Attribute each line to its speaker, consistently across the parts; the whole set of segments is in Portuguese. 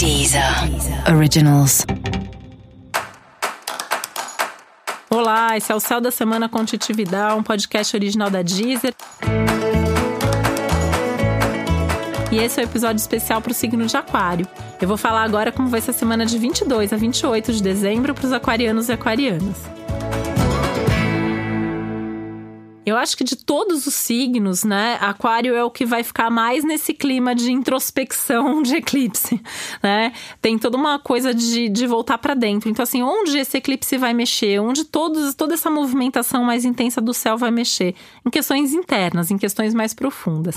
Speaker 1: Deezer Originals.
Speaker 2: Olá, esse é o Céu da Semana com um podcast original da Deezer. E esse é o um episódio especial para o signo de Aquário. Eu vou falar agora como vai ser a semana de 22 a 28 de dezembro para os aquarianos e aquarianas. Eu acho que de todos os signos, né, Aquário é o que vai ficar mais nesse clima de introspecção de eclipse, né? Tem toda uma coisa de, de voltar para dentro. Então, assim, onde esse eclipse vai mexer? Onde todos, toda essa movimentação mais intensa do céu vai mexer? Em questões internas, em questões mais profundas.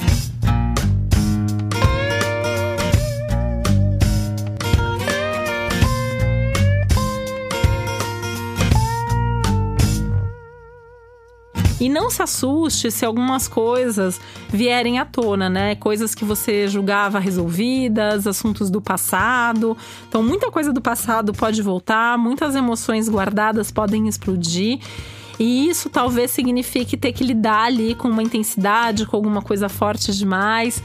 Speaker 2: E não se assuste se algumas coisas vierem à tona, né? Coisas que você julgava resolvidas, assuntos do passado. Então, muita coisa do passado pode voltar, muitas emoções guardadas podem explodir. E isso talvez signifique ter que lidar ali com uma intensidade, com alguma coisa forte demais.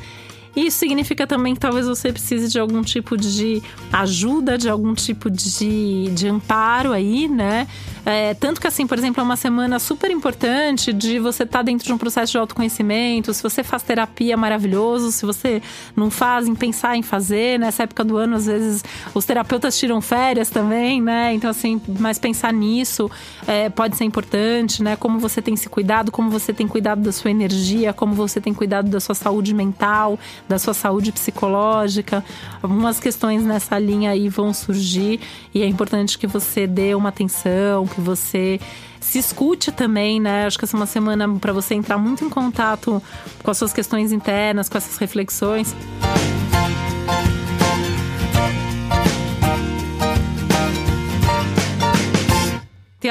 Speaker 2: Isso significa também que talvez você precise de algum tipo de ajuda, de algum tipo de, de amparo aí, né? É, tanto que, assim, por exemplo, é uma semana super importante de você estar tá dentro de um processo de autoconhecimento. Se você faz terapia, maravilhoso. Se você não faz, em pensar em fazer. Nessa época do ano, às vezes, os terapeutas tiram férias também, né? Então, assim, mas pensar nisso é, pode ser importante, né? Como você tem se cuidado, como você tem cuidado da sua energia, como você tem cuidado da sua saúde mental, da sua saúde psicológica. Algumas questões nessa linha aí vão surgir e é importante que você dê uma atenção, que você se escute também, né? Acho que essa é uma semana para você entrar muito em contato com as suas questões internas, com essas reflexões.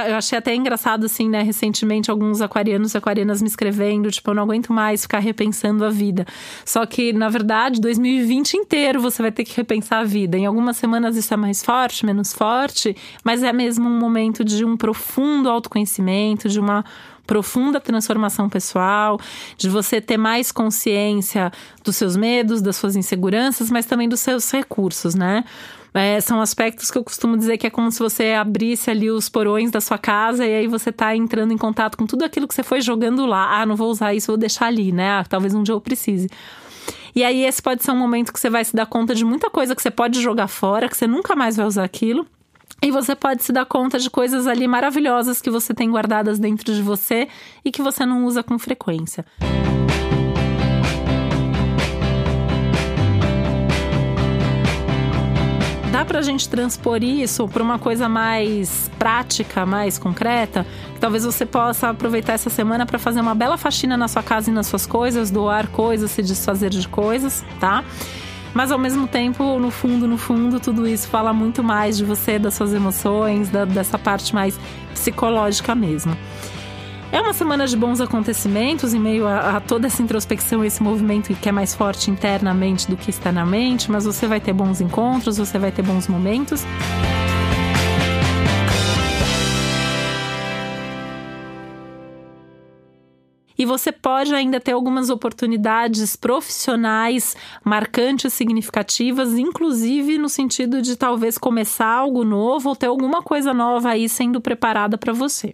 Speaker 2: Eu achei até engraçado, assim, né? Recentemente, alguns aquarianos e aquarianas me escrevendo, tipo, eu não aguento mais ficar repensando a vida. Só que, na verdade, 2020 inteiro você vai ter que repensar a vida. Em algumas semanas isso é mais forte, menos forte, mas é mesmo um momento de um profundo autoconhecimento, de uma profunda transformação pessoal, de você ter mais consciência dos seus medos, das suas inseguranças, mas também dos seus recursos, né? É, são aspectos que eu costumo dizer que é como se você abrisse ali os porões da sua casa e aí você tá entrando em contato com tudo aquilo que você foi jogando lá. Ah, não vou usar isso, vou deixar ali, né? Ah, talvez um dia eu precise. E aí esse pode ser um momento que você vai se dar conta de muita coisa que você pode jogar fora, que você nunca mais vai usar aquilo. E você pode se dar conta de coisas ali maravilhosas que você tem guardadas dentro de você e que você não usa com frequência. Dá pra gente transpor isso para uma coisa mais prática, mais concreta? Talvez você possa aproveitar essa semana para fazer uma bela faxina na sua casa e nas suas coisas, doar coisas, se desfazer de coisas, tá? Mas ao mesmo tempo, no fundo, no fundo, tudo isso fala muito mais de você, das suas emoções, da, dessa parte mais psicológica mesmo. É uma semana de bons acontecimentos em meio a, a, toda essa introspecção, esse movimento que é mais forte internamente do que externamente, mas você vai ter bons encontros, você vai ter bons momentos. E você pode ainda ter algumas oportunidades profissionais marcantes, significativas, inclusive no sentido de talvez começar algo novo ou ter alguma coisa nova aí sendo preparada para você.